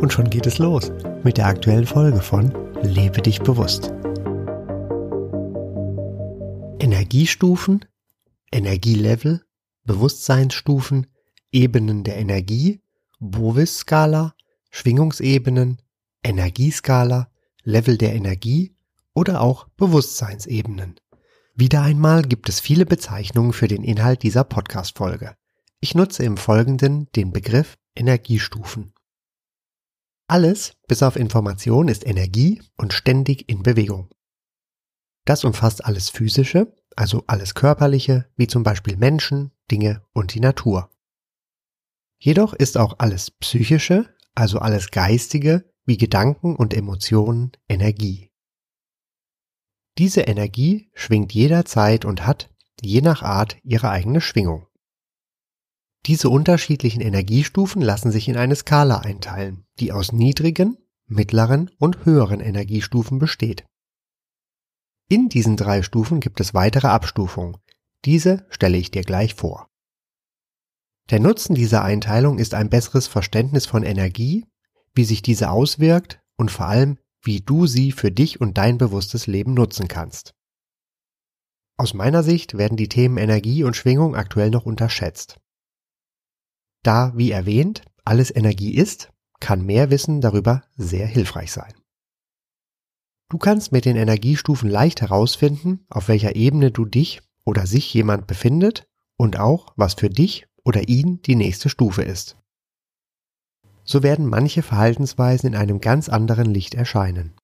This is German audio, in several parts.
Und schon geht es los mit der aktuellen Folge von Lebe dich bewusst. Energiestufen, Energielevel, Bewusstseinsstufen, Ebenen der Energie, Bovis-Skala, Schwingungsebenen, Energieskala, Level der Energie oder auch Bewusstseinsebenen. Wieder einmal gibt es viele Bezeichnungen für den Inhalt dieser Podcast-Folge. Ich nutze im Folgenden den Begriff Energiestufen. Alles, bis auf Information, ist Energie und ständig in Bewegung. Das umfasst alles Physische, also alles Körperliche, wie zum Beispiel Menschen, Dinge und die Natur. Jedoch ist auch alles Psychische, also alles Geistige, wie Gedanken und Emotionen, Energie. Diese Energie schwingt jederzeit und hat, je nach Art, ihre eigene Schwingung. Diese unterschiedlichen Energiestufen lassen sich in eine Skala einteilen, die aus niedrigen, mittleren und höheren Energiestufen besteht. In diesen drei Stufen gibt es weitere Abstufungen. Diese stelle ich dir gleich vor. Der Nutzen dieser Einteilung ist ein besseres Verständnis von Energie, wie sich diese auswirkt und vor allem, wie du sie für dich und dein bewusstes Leben nutzen kannst. Aus meiner Sicht werden die Themen Energie und Schwingung aktuell noch unterschätzt. Da, wie erwähnt, alles Energie ist, kann mehr Wissen darüber sehr hilfreich sein. Du kannst mit den Energiestufen leicht herausfinden, auf welcher Ebene du dich oder sich jemand befindet und auch, was für dich oder ihn die nächste Stufe ist. So werden manche Verhaltensweisen in einem ganz anderen Licht erscheinen.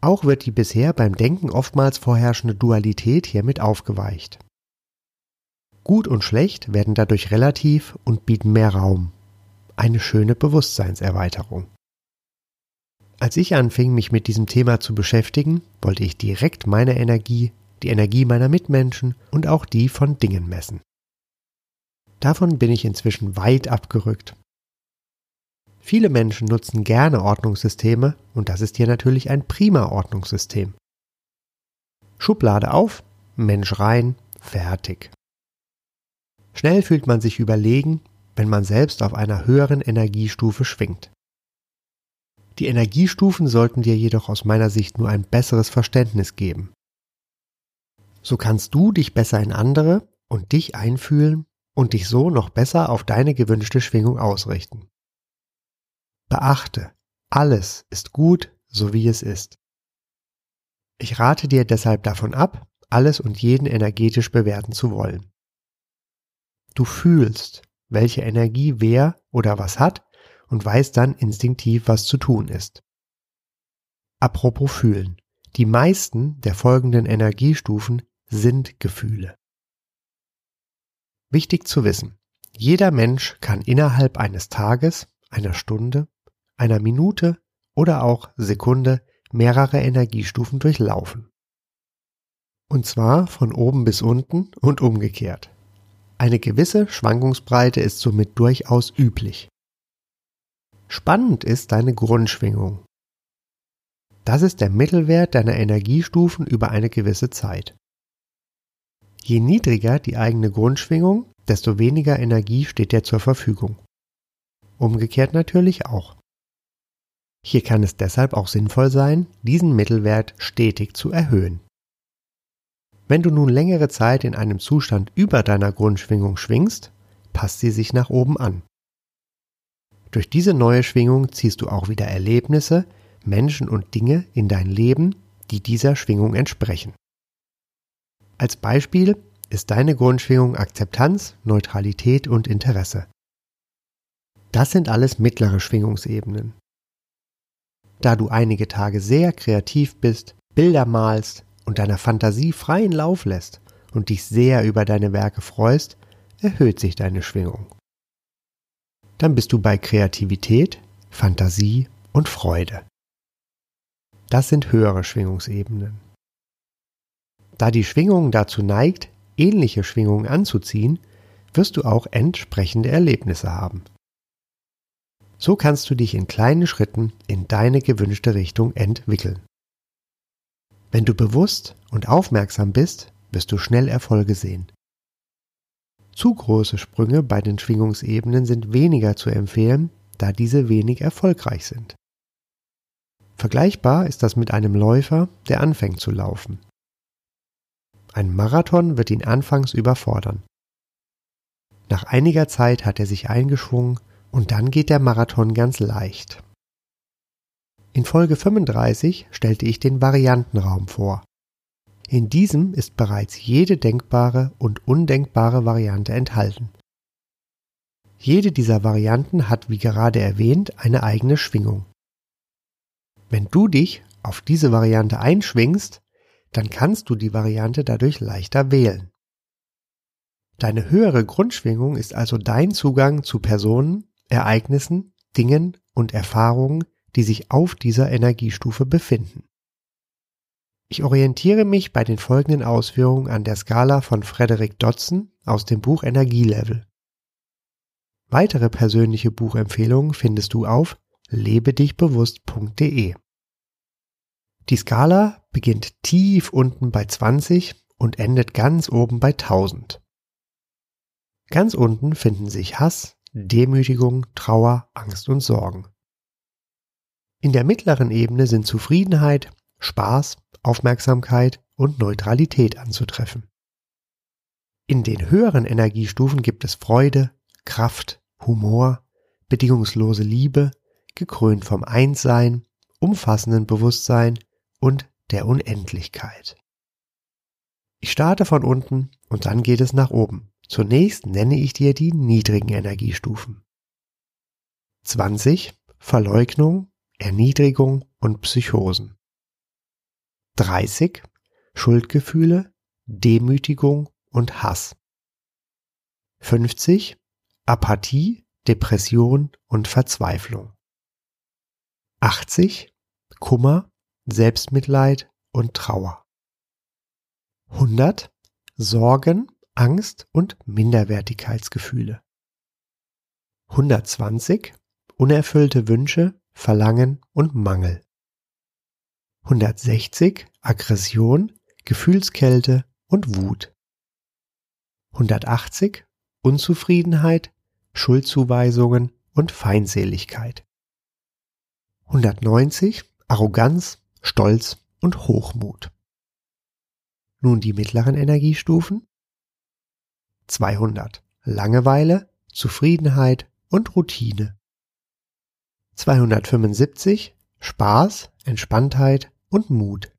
Auch wird die bisher beim Denken oftmals vorherrschende Dualität hiermit aufgeweicht. Gut und schlecht werden dadurch relativ und bieten mehr Raum. Eine schöne Bewusstseinserweiterung. Als ich anfing, mich mit diesem Thema zu beschäftigen, wollte ich direkt meine Energie, die Energie meiner Mitmenschen und auch die von Dingen messen. Davon bin ich inzwischen weit abgerückt. Viele Menschen nutzen gerne Ordnungssysteme und das ist hier natürlich ein prima Ordnungssystem. Schublade auf, Mensch rein, fertig. Schnell fühlt man sich überlegen, wenn man selbst auf einer höheren Energiestufe schwingt. Die Energiestufen sollten dir jedoch aus meiner Sicht nur ein besseres Verständnis geben. So kannst du dich besser in andere und dich einfühlen und dich so noch besser auf deine gewünschte Schwingung ausrichten. Beachte, alles ist gut, so wie es ist. Ich rate dir deshalb davon ab, alles und jeden energetisch bewerten zu wollen. Du fühlst, welche Energie wer oder was hat und weißt dann instinktiv, was zu tun ist. Apropos fühlen. Die meisten der folgenden Energiestufen sind Gefühle. Wichtig zu wissen. Jeder Mensch kann innerhalb eines Tages, einer Stunde, einer Minute oder auch Sekunde mehrere Energiestufen durchlaufen. Und zwar von oben bis unten und umgekehrt. Eine gewisse Schwankungsbreite ist somit durchaus üblich. Spannend ist deine Grundschwingung. Das ist der Mittelwert deiner Energiestufen über eine gewisse Zeit. Je niedriger die eigene Grundschwingung, desto weniger Energie steht dir zur Verfügung. Umgekehrt natürlich auch. Hier kann es deshalb auch sinnvoll sein, diesen Mittelwert stetig zu erhöhen. Wenn du nun längere Zeit in einem Zustand über deiner Grundschwingung schwingst, passt sie sich nach oben an. Durch diese neue Schwingung ziehst du auch wieder Erlebnisse, Menschen und Dinge in dein Leben, die dieser Schwingung entsprechen. Als Beispiel ist deine Grundschwingung Akzeptanz, Neutralität und Interesse. Das sind alles mittlere Schwingungsebenen. Da du einige Tage sehr kreativ bist, Bilder malst, und deiner Fantasie freien Lauf lässt und dich sehr über deine Werke freust, erhöht sich deine Schwingung. Dann bist du bei Kreativität, Fantasie und Freude. Das sind höhere Schwingungsebenen. Da die Schwingung dazu neigt, ähnliche Schwingungen anzuziehen, wirst du auch entsprechende Erlebnisse haben. So kannst du dich in kleinen Schritten in deine gewünschte Richtung entwickeln. Wenn du bewusst und aufmerksam bist, wirst du schnell Erfolge sehen. Zu große Sprünge bei den Schwingungsebenen sind weniger zu empfehlen, da diese wenig erfolgreich sind. Vergleichbar ist das mit einem Läufer, der anfängt zu laufen. Ein Marathon wird ihn anfangs überfordern. Nach einiger Zeit hat er sich eingeschwungen und dann geht der Marathon ganz leicht. In Folge 35 stellte ich den Variantenraum vor. In diesem ist bereits jede denkbare und undenkbare Variante enthalten. Jede dieser Varianten hat, wie gerade erwähnt, eine eigene Schwingung. Wenn du dich auf diese Variante einschwingst, dann kannst du die Variante dadurch leichter wählen. Deine höhere Grundschwingung ist also dein Zugang zu Personen, Ereignissen, Dingen und Erfahrungen, die sich auf dieser Energiestufe befinden. Ich orientiere mich bei den folgenden Ausführungen an der Skala von Frederick Dodson aus dem Buch Energielevel. Weitere persönliche Buchempfehlungen findest du auf lebedichbewusst.de. Die Skala beginnt tief unten bei 20 und endet ganz oben bei 1000. Ganz unten finden sich Hass, Demütigung, Trauer, Angst und Sorgen. In der mittleren Ebene sind Zufriedenheit, Spaß, Aufmerksamkeit und Neutralität anzutreffen. In den höheren Energiestufen gibt es Freude, Kraft, Humor, bedingungslose Liebe, gekrönt vom Einssein, umfassenden Bewusstsein und der Unendlichkeit. Ich starte von unten und dann geht es nach oben. Zunächst nenne ich dir die niedrigen Energiestufen. 20 Verleugnung, Erniedrigung und Psychosen. 30 Schuldgefühle, Demütigung und Hass. 50 Apathie, Depression und Verzweiflung. 80 Kummer, Selbstmitleid und Trauer. 100 Sorgen, Angst und Minderwertigkeitsgefühle. 120 Unerfüllte Wünsche, Verlangen und Mangel. 160 Aggression, Gefühlskälte und Wut. 180 Unzufriedenheit, Schuldzuweisungen und Feindseligkeit. 190 Arroganz, Stolz und Hochmut. Nun die mittleren Energiestufen. 200 Langeweile, Zufriedenheit und Routine. 275 Spaß, Entspanntheit und Mut.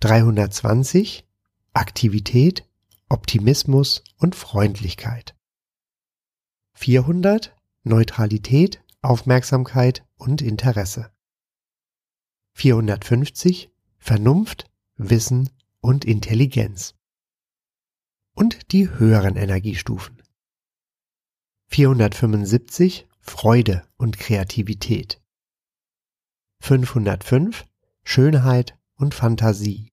320 Aktivität, Optimismus und Freundlichkeit. 400 Neutralität, Aufmerksamkeit und Interesse. 450 Vernunft, Wissen und Intelligenz. Und die höheren Energiestufen. 475 Freude und Kreativität. 505 Schönheit und Fantasie.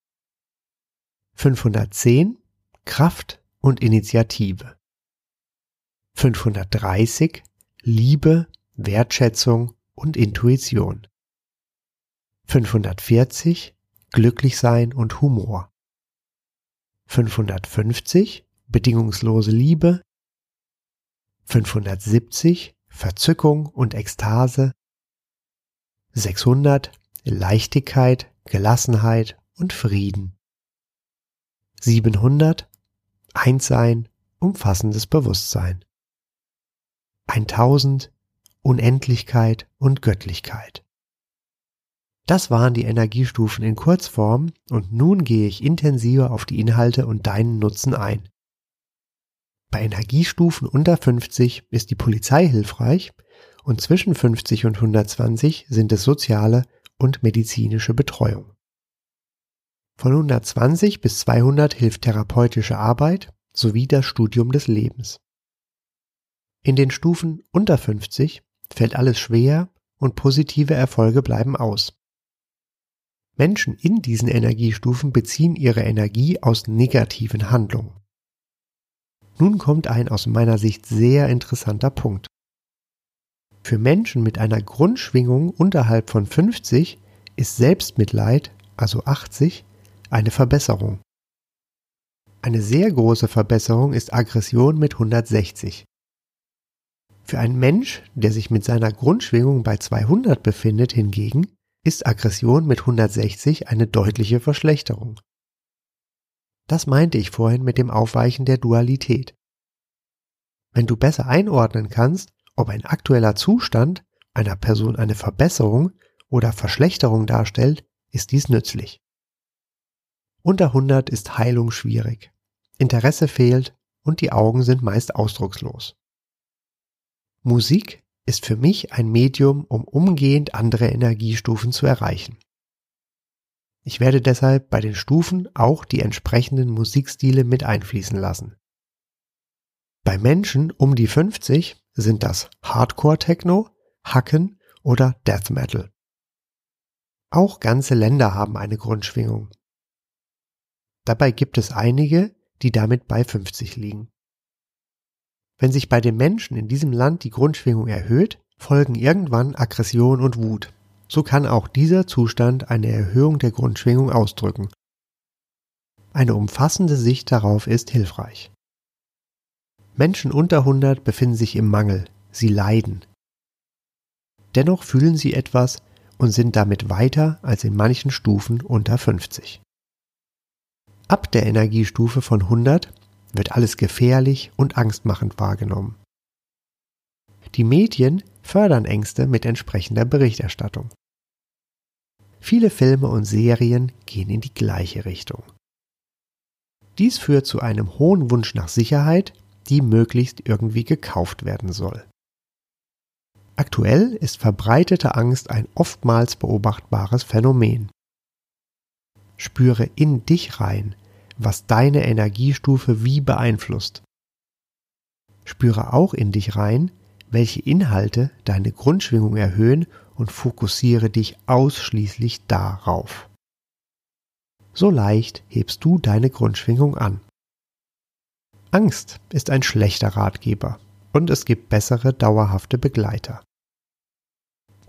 510 Kraft und Initiative. 530 Liebe, Wertschätzung und Intuition. 540 Glücklichsein und Humor. 550 Bedingungslose Liebe. 570 Verzückung und Ekstase, 600 Leichtigkeit, Gelassenheit und Frieden, 700 Einssein, umfassendes Bewusstsein, 1000 Unendlichkeit und Göttlichkeit. Das waren die Energiestufen in Kurzform und nun gehe ich intensiver auf die Inhalte und deinen Nutzen ein. Bei Energiestufen unter 50 ist die Polizei hilfreich und zwischen 50 und 120 sind es soziale und medizinische Betreuung. Von 120 bis 200 hilft therapeutische Arbeit sowie das Studium des Lebens. In den Stufen unter 50 fällt alles schwer und positive Erfolge bleiben aus. Menschen in diesen Energiestufen beziehen ihre Energie aus negativen Handlungen. Nun kommt ein aus meiner Sicht sehr interessanter Punkt. Für Menschen mit einer Grundschwingung unterhalb von 50 ist Selbstmitleid, also 80, eine Verbesserung. Eine sehr große Verbesserung ist Aggression mit 160. Für einen Mensch, der sich mit seiner Grundschwingung bei 200 befindet, hingegen ist Aggression mit 160 eine deutliche Verschlechterung. Das meinte ich vorhin mit dem Aufweichen der Dualität. Wenn du besser einordnen kannst, ob ein aktueller Zustand einer Person eine Verbesserung oder Verschlechterung darstellt, ist dies nützlich. Unter 100 ist Heilung schwierig. Interesse fehlt und die Augen sind meist ausdruckslos. Musik ist für mich ein Medium, um umgehend andere Energiestufen zu erreichen. Ich werde deshalb bei den Stufen auch die entsprechenden Musikstile mit einfließen lassen. Bei Menschen um die 50 sind das Hardcore Techno, Hacken oder Death Metal. Auch ganze Länder haben eine Grundschwingung. Dabei gibt es einige, die damit bei 50 liegen. Wenn sich bei den Menschen in diesem Land die Grundschwingung erhöht, folgen irgendwann Aggression und Wut. So kann auch dieser Zustand eine Erhöhung der Grundschwingung ausdrücken. Eine umfassende Sicht darauf ist hilfreich. Menschen unter 100 befinden sich im Mangel, sie leiden. Dennoch fühlen sie etwas und sind damit weiter als in manchen Stufen unter 50. Ab der Energiestufe von 100 wird alles gefährlich und angstmachend wahrgenommen. Die Medien fördern Ängste mit entsprechender Berichterstattung. Viele Filme und Serien gehen in die gleiche Richtung. Dies führt zu einem hohen Wunsch nach Sicherheit, die möglichst irgendwie gekauft werden soll. Aktuell ist verbreitete Angst ein oftmals beobachtbares Phänomen. Spüre in dich rein, was deine Energiestufe wie beeinflusst. Spüre auch in dich rein, welche Inhalte deine Grundschwingung erhöhen und fokussiere dich ausschließlich darauf. So leicht hebst du deine Grundschwingung an. Angst ist ein schlechter Ratgeber und es gibt bessere dauerhafte Begleiter.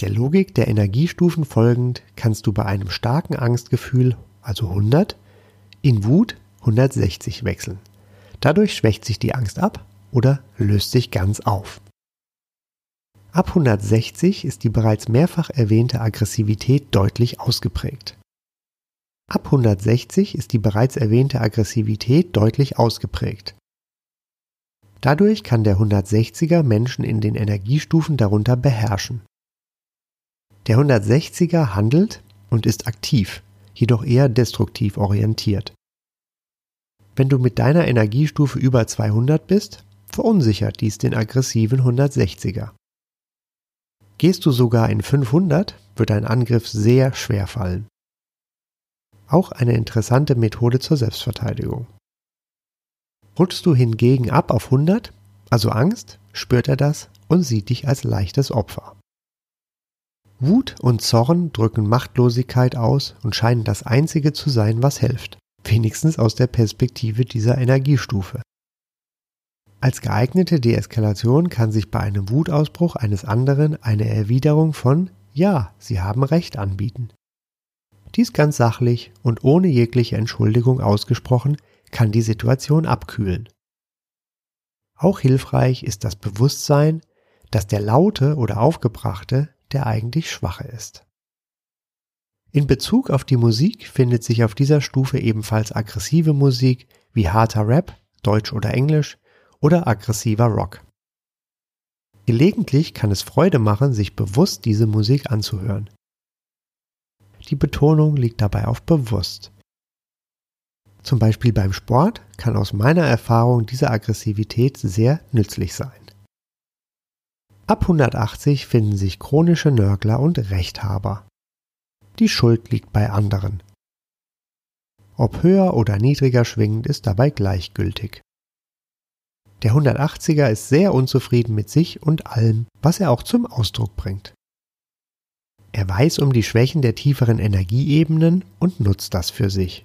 Der Logik der Energiestufen folgend kannst du bei einem starken Angstgefühl, also 100, in Wut 160 wechseln. Dadurch schwächt sich die Angst ab oder löst sich ganz auf. Ab 160 ist die bereits mehrfach erwähnte Aggressivität deutlich ausgeprägt. Ab 160 ist die bereits erwähnte Aggressivität deutlich ausgeprägt. Dadurch kann der 160er Menschen in den Energiestufen darunter beherrschen. Der 160er handelt und ist aktiv, jedoch eher destruktiv orientiert. Wenn du mit deiner Energiestufe über 200 bist, verunsichert dies den aggressiven 160er. Gehst du sogar in 500, wird ein Angriff sehr schwer fallen. Auch eine interessante Methode zur Selbstverteidigung. Rutschst du hingegen ab auf 100, also Angst, spürt er das und sieht dich als leichtes Opfer. Wut und Zorn drücken Machtlosigkeit aus und scheinen das Einzige zu sein, was hilft, wenigstens aus der Perspektive dieser Energiestufe. Als geeignete Deeskalation kann sich bei einem Wutausbruch eines anderen eine Erwiderung von Ja, Sie haben Recht anbieten. Dies ganz sachlich und ohne jegliche Entschuldigung ausgesprochen, kann die Situation abkühlen. Auch hilfreich ist das Bewusstsein, dass der Laute oder Aufgebrachte der eigentlich Schwache ist. In Bezug auf die Musik findet sich auf dieser Stufe ebenfalls aggressive Musik wie harter Rap, Deutsch oder Englisch, oder aggressiver Rock. Gelegentlich kann es Freude machen, sich bewusst diese Musik anzuhören. Die Betonung liegt dabei auf bewusst. Zum Beispiel beim Sport kann aus meiner Erfahrung diese Aggressivität sehr nützlich sein. Ab 180 finden sich chronische Nörgler und Rechthaber. Die Schuld liegt bei anderen. Ob höher oder niedriger schwingend ist dabei gleichgültig. Der 180er ist sehr unzufrieden mit sich und allem, was er auch zum Ausdruck bringt. Er weiß um die Schwächen der tieferen Energieebenen und nutzt das für sich.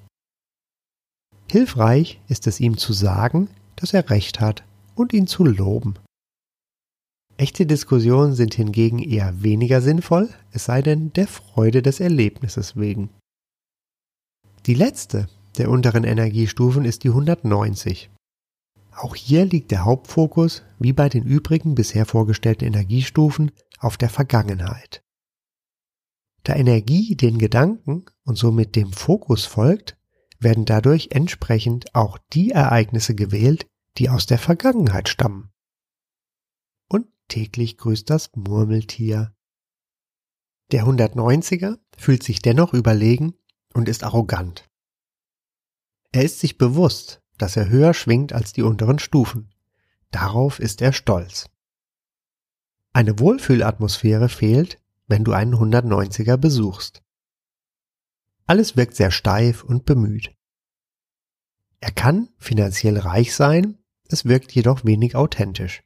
Hilfreich ist es ihm zu sagen, dass er recht hat und ihn zu loben. Echte Diskussionen sind hingegen eher weniger sinnvoll, es sei denn der Freude des Erlebnisses wegen. Die letzte der unteren Energiestufen ist die 190. Auch hier liegt der Hauptfokus, wie bei den übrigen bisher vorgestellten Energiestufen, auf der Vergangenheit. Da Energie den Gedanken und somit dem Fokus folgt, werden dadurch entsprechend auch die Ereignisse gewählt, die aus der Vergangenheit stammen. Und täglich grüßt das Murmeltier. Der 190er fühlt sich dennoch überlegen und ist arrogant. Er ist sich bewusst, dass er höher schwingt als die unteren Stufen. Darauf ist er stolz. Eine Wohlfühlatmosphäre fehlt, wenn du einen 190er besuchst. Alles wirkt sehr steif und bemüht. Er kann finanziell reich sein, es wirkt jedoch wenig authentisch.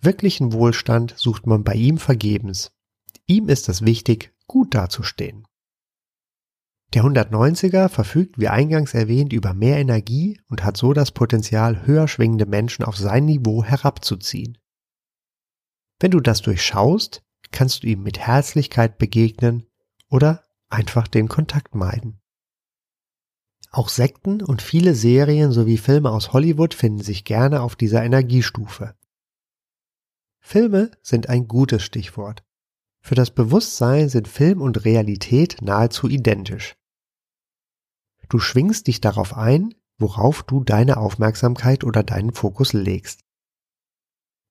Wirklichen Wohlstand sucht man bei ihm vergebens. Ihm ist es wichtig, gut dazustehen. Der 190er verfügt wie eingangs erwähnt über mehr Energie und hat so das Potenzial, höher schwingende Menschen auf sein Niveau herabzuziehen. Wenn du das durchschaust, kannst du ihm mit Herzlichkeit begegnen oder einfach den Kontakt meiden. Auch Sekten und viele Serien sowie Filme aus Hollywood finden sich gerne auf dieser Energiestufe. Filme sind ein gutes Stichwort. Für das Bewusstsein sind Film und Realität nahezu identisch. Du schwingst dich darauf ein, worauf du deine Aufmerksamkeit oder deinen Fokus legst.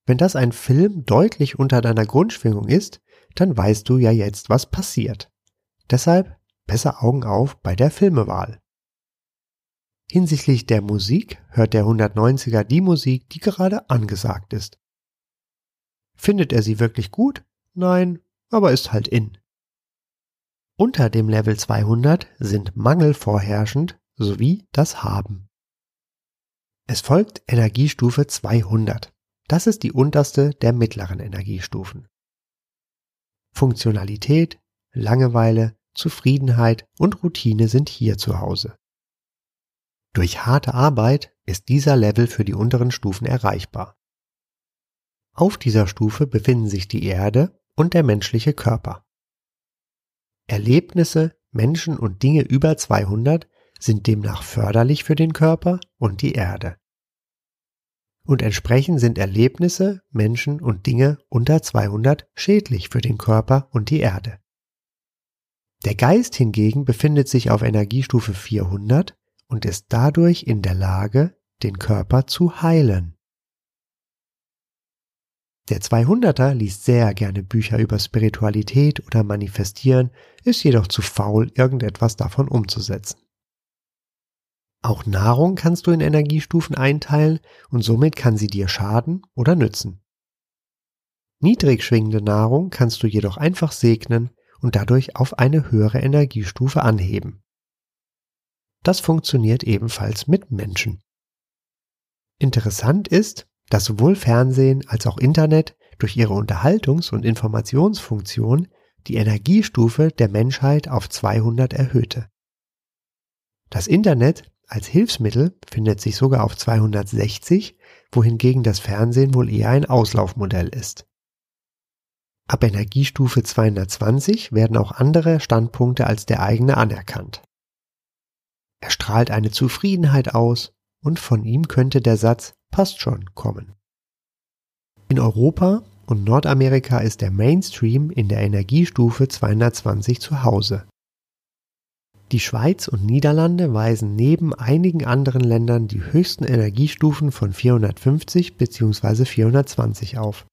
Wenn das ein Film deutlich unter deiner Grundschwingung ist, dann weißt du ja jetzt, was passiert. Deshalb besser Augen auf bei der Filmewahl. Hinsichtlich der Musik hört der 190er die Musik, die gerade angesagt ist. Findet er sie wirklich gut? Nein, aber ist halt in. Unter dem Level 200 sind Mangel vorherrschend sowie das Haben. Es folgt Energiestufe 200. Das ist die unterste der mittleren Energiestufen. Funktionalität, Langeweile, Zufriedenheit und Routine sind hier zu Hause. Durch harte Arbeit ist dieser Level für die unteren Stufen erreichbar. Auf dieser Stufe befinden sich die Erde und der menschliche Körper. Erlebnisse, Menschen und Dinge über 200 sind demnach förderlich für den Körper und die Erde. Und entsprechend sind Erlebnisse, Menschen und Dinge unter 200 schädlich für den Körper und die Erde. Der Geist hingegen befindet sich auf Energiestufe 400 und ist dadurch in der Lage, den Körper zu heilen. Der 200er liest sehr gerne Bücher über Spiritualität oder Manifestieren, ist jedoch zu faul, irgendetwas davon umzusetzen. Auch Nahrung kannst du in Energiestufen einteilen und somit kann sie dir schaden oder nützen. Niedrig schwingende Nahrung kannst du jedoch einfach segnen und dadurch auf eine höhere Energiestufe anheben. Das funktioniert ebenfalls mit Menschen. Interessant ist, dass sowohl Fernsehen als auch Internet durch ihre Unterhaltungs- und Informationsfunktion die Energiestufe der Menschheit auf 200 erhöhte. Das Internet als Hilfsmittel findet sich sogar auf 260, wohingegen das Fernsehen wohl eher ein Auslaufmodell ist. Ab Energiestufe 220 werden auch andere Standpunkte als der eigene anerkannt. Er strahlt eine Zufriedenheit aus und von ihm könnte der Satz passt schon kommen. In Europa und Nordamerika ist der Mainstream in der Energiestufe 220 zu Hause. Die Schweiz und Niederlande weisen neben einigen anderen Ländern die höchsten Energiestufen von 450 bzw. 420 auf.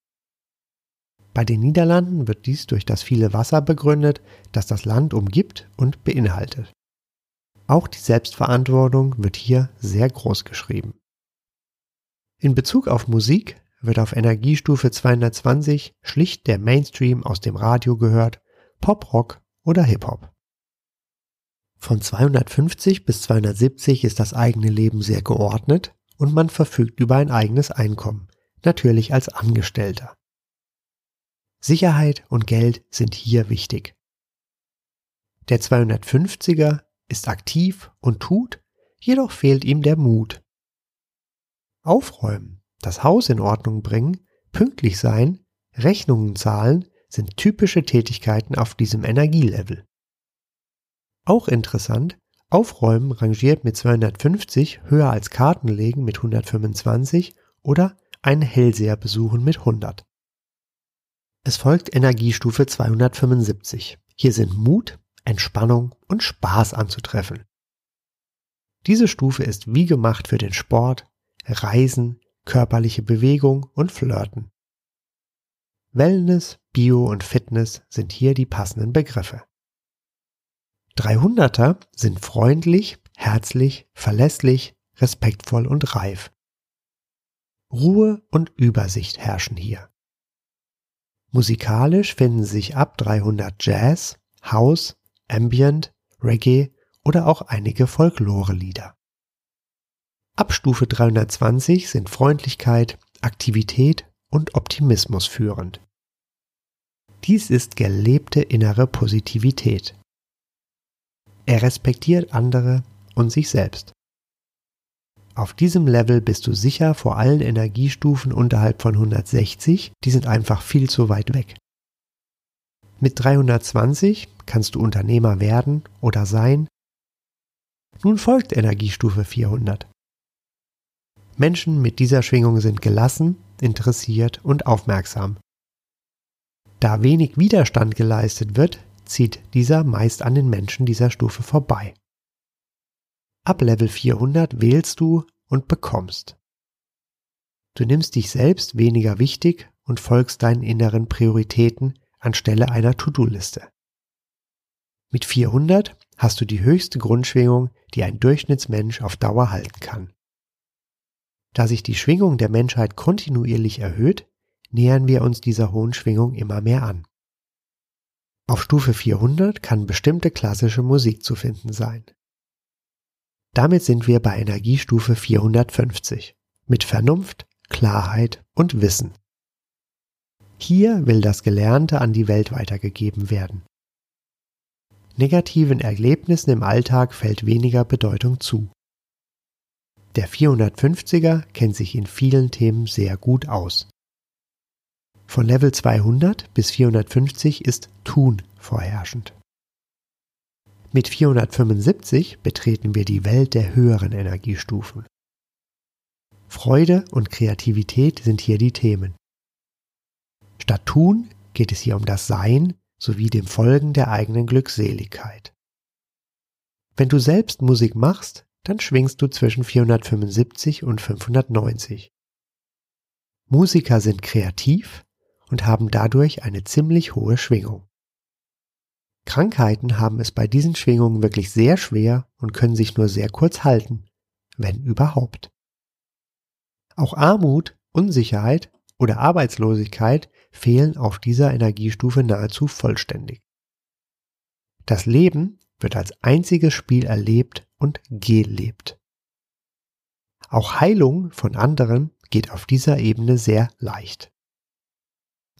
Bei den Niederlanden wird dies durch das viele Wasser begründet, das das Land umgibt und beinhaltet. Auch die Selbstverantwortung wird hier sehr groß geschrieben. In Bezug auf Musik wird auf Energiestufe 220 schlicht der Mainstream aus dem Radio gehört, Pop-Rock oder Hip-Hop. Von 250 bis 270 ist das eigene Leben sehr geordnet und man verfügt über ein eigenes Einkommen, natürlich als Angestellter. Sicherheit und Geld sind hier wichtig. Der 250er ist aktiv und tut, jedoch fehlt ihm der Mut. Aufräumen, das Haus in Ordnung bringen, pünktlich sein, Rechnungen zahlen sind typische Tätigkeiten auf diesem Energielevel. Auch interessant, Aufräumen rangiert mit 250 höher als Kartenlegen mit 125 oder einen Hellseher besuchen mit 100. Es folgt Energiestufe 275. Hier sind Mut, Entspannung und Spaß anzutreffen. Diese Stufe ist wie gemacht für den Sport, Reisen, körperliche Bewegung und Flirten. Wellness, Bio und Fitness sind hier die passenden Begriffe. 300er sind freundlich, herzlich, verlässlich, respektvoll und reif. Ruhe und Übersicht herrschen hier. Musikalisch finden sich ab 300 Jazz, House, Ambient, Reggae oder auch einige Folklore-Lieder. Ab Stufe 320 sind Freundlichkeit, Aktivität und Optimismus führend. Dies ist gelebte innere Positivität. Er respektiert andere und sich selbst. Auf diesem Level bist du sicher vor allen Energiestufen unterhalb von 160, die sind einfach viel zu weit weg. Mit 320 kannst du Unternehmer werden oder sein. Nun folgt Energiestufe 400. Menschen mit dieser Schwingung sind gelassen, interessiert und aufmerksam. Da wenig Widerstand geleistet wird, zieht dieser meist an den Menschen dieser Stufe vorbei. Ab Level 400 wählst du und bekommst. Du nimmst dich selbst weniger wichtig und folgst deinen inneren Prioritäten anstelle einer To-Do-Liste. Mit 400 hast du die höchste Grundschwingung, die ein Durchschnittsmensch auf Dauer halten kann. Da sich die Schwingung der Menschheit kontinuierlich erhöht, nähern wir uns dieser hohen Schwingung immer mehr an. Auf Stufe 400 kann bestimmte klassische Musik zu finden sein. Damit sind wir bei Energiestufe 450 mit Vernunft, Klarheit und Wissen. Hier will das Gelernte an die Welt weitergegeben werden. Negativen Erlebnissen im Alltag fällt weniger Bedeutung zu. Der 450er kennt sich in vielen Themen sehr gut aus. Von Level 200 bis 450 ist Tun vorherrschend. Mit 475 betreten wir die Welt der höheren Energiestufen. Freude und Kreativität sind hier die Themen. Statt Tun geht es hier um das Sein sowie dem Folgen der eigenen Glückseligkeit. Wenn du selbst Musik machst, dann schwingst du zwischen 475 und 590. Musiker sind kreativ und haben dadurch eine ziemlich hohe Schwingung. Krankheiten haben es bei diesen Schwingungen wirklich sehr schwer und können sich nur sehr kurz halten, wenn überhaupt. Auch Armut, Unsicherheit oder Arbeitslosigkeit fehlen auf dieser Energiestufe nahezu vollständig. Das Leben wird als einziges Spiel erlebt und gelebt. Auch Heilung von anderen geht auf dieser Ebene sehr leicht.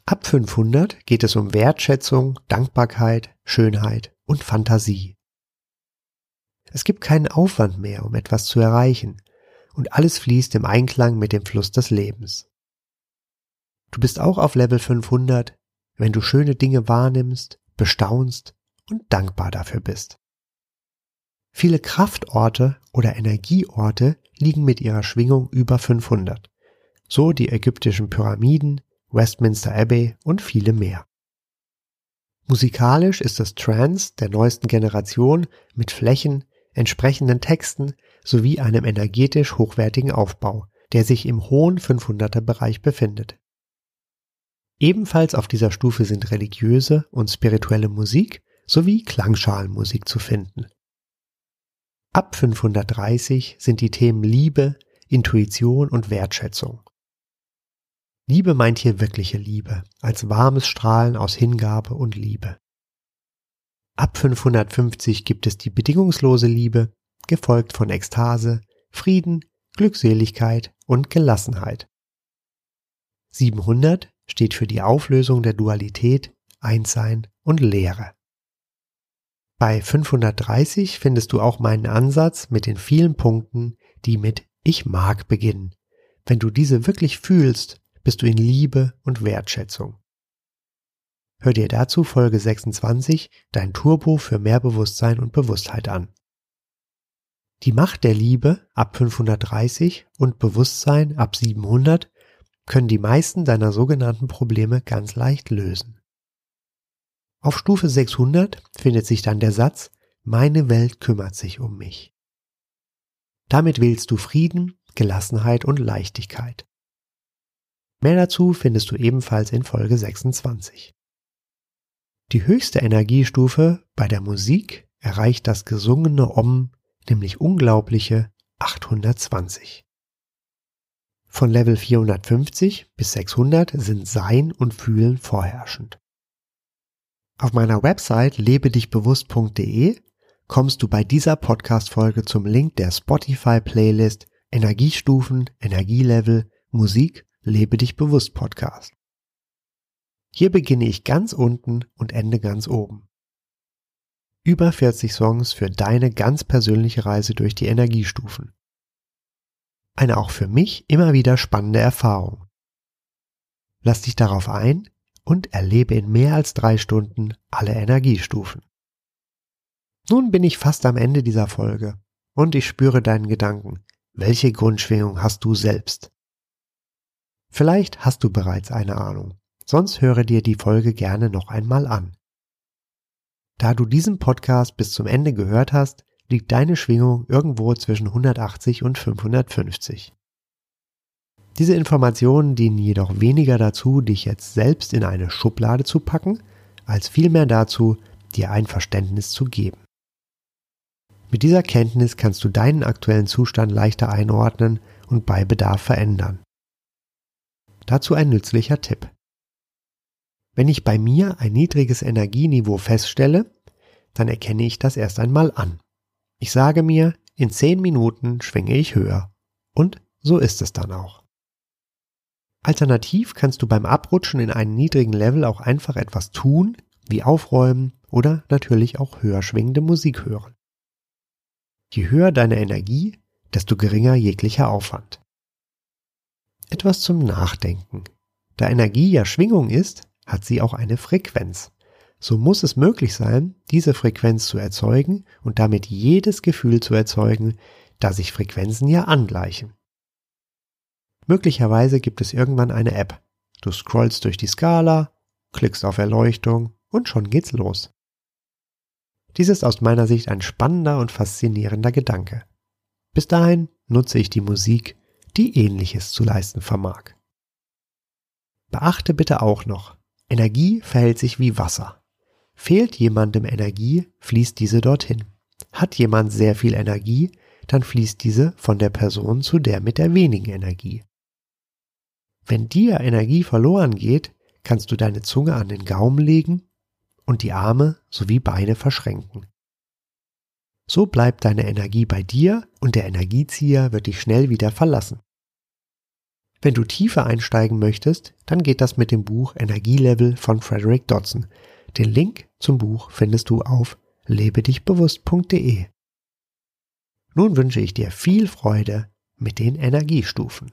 Ab 500 geht es um Wertschätzung, Dankbarkeit, Schönheit und Fantasie. Es gibt keinen Aufwand mehr, um etwas zu erreichen, und alles fließt im Einklang mit dem Fluss des Lebens. Du bist auch auf Level 500, wenn du schöne Dinge wahrnimmst, bestaunst und dankbar dafür bist. Viele Kraftorte oder Energieorte liegen mit ihrer Schwingung über 500, so die ägyptischen Pyramiden, Westminster Abbey und viele mehr. Musikalisch ist es Trance der neuesten Generation mit Flächen, entsprechenden Texten sowie einem energetisch hochwertigen Aufbau, der sich im hohen 500er Bereich befindet. Ebenfalls auf dieser Stufe sind religiöse und spirituelle Musik sowie Klangschalenmusik zu finden. Ab 530 sind die Themen Liebe, Intuition und Wertschätzung. Liebe meint hier wirkliche Liebe, als warmes Strahlen aus Hingabe und Liebe. Ab 550 gibt es die bedingungslose Liebe, gefolgt von Ekstase, Frieden, Glückseligkeit und Gelassenheit. 700 steht für die Auflösung der Dualität, Einssein und Leere. Bei 530 findest du auch meinen Ansatz mit den vielen Punkten, die mit Ich mag beginnen. Wenn du diese wirklich fühlst, bist du in Liebe und Wertschätzung. Hör dir dazu Folge 26, dein Turbo für mehr Bewusstsein und Bewusstheit an. Die Macht der Liebe ab 530 und Bewusstsein ab 700 können die meisten deiner sogenannten Probleme ganz leicht lösen. Auf Stufe 600 findet sich dann der Satz, meine Welt kümmert sich um mich. Damit wählst du Frieden, Gelassenheit und Leichtigkeit. Mehr dazu findest du ebenfalls in Folge 26. Die höchste Energiestufe bei der Musik erreicht das gesungene Om, nämlich unglaubliche 820. Von Level 450 bis 600 sind Sein und Fühlen vorherrschend. Auf meiner Website lebedichbewusst.de kommst du bei dieser Podcast-Folge zum Link der Spotify-Playlist Energiestufen, Energielevel, Musik, Lebe dich bewusst Podcast. Hier beginne ich ganz unten und ende ganz oben. Über 40 Songs für deine ganz persönliche Reise durch die Energiestufen. Eine auch für mich immer wieder spannende Erfahrung. Lass dich darauf ein und erlebe in mehr als drei Stunden alle Energiestufen. Nun bin ich fast am Ende dieser Folge und ich spüre deinen Gedanken. Welche Grundschwingung hast du selbst? Vielleicht hast du bereits eine Ahnung, sonst höre dir die Folge gerne noch einmal an. Da du diesen Podcast bis zum Ende gehört hast, liegt deine Schwingung irgendwo zwischen 180 und 550. Diese Informationen dienen jedoch weniger dazu, dich jetzt selbst in eine Schublade zu packen, als vielmehr dazu, dir ein Verständnis zu geben. Mit dieser Kenntnis kannst du deinen aktuellen Zustand leichter einordnen und bei Bedarf verändern. Dazu ein nützlicher Tipp. Wenn ich bei mir ein niedriges Energieniveau feststelle, dann erkenne ich das erst einmal an. Ich sage mir, in zehn Minuten schwinge ich höher. Und so ist es dann auch. Alternativ kannst du beim Abrutschen in einen niedrigen Level auch einfach etwas tun, wie aufräumen oder natürlich auch höher schwingende Musik hören. Je höher deine Energie, desto geringer jeglicher Aufwand. Etwas zum Nachdenken. Da Energie ja Schwingung ist, hat sie auch eine Frequenz. So muss es möglich sein, diese Frequenz zu erzeugen und damit jedes Gefühl zu erzeugen, da sich Frequenzen ja angleichen. Möglicherweise gibt es irgendwann eine App. Du scrollst durch die Skala, klickst auf Erleuchtung und schon geht's los. Dies ist aus meiner Sicht ein spannender und faszinierender Gedanke. Bis dahin nutze ich die Musik, die ähnliches zu leisten vermag. Beachte bitte auch noch, Energie verhält sich wie Wasser. Fehlt jemandem Energie, fließt diese dorthin. Hat jemand sehr viel Energie, dann fließt diese von der Person zu der mit der wenigen Energie. Wenn dir Energie verloren geht, kannst du deine Zunge an den Gaumen legen und die Arme sowie Beine verschränken. So bleibt deine Energie bei dir und der Energiezieher wird dich schnell wieder verlassen. Wenn du tiefer einsteigen möchtest, dann geht das mit dem Buch Energielevel von Frederick Dodson. Den Link zum Buch findest du auf lebedichbewusst.de. Nun wünsche ich dir viel Freude mit den Energiestufen.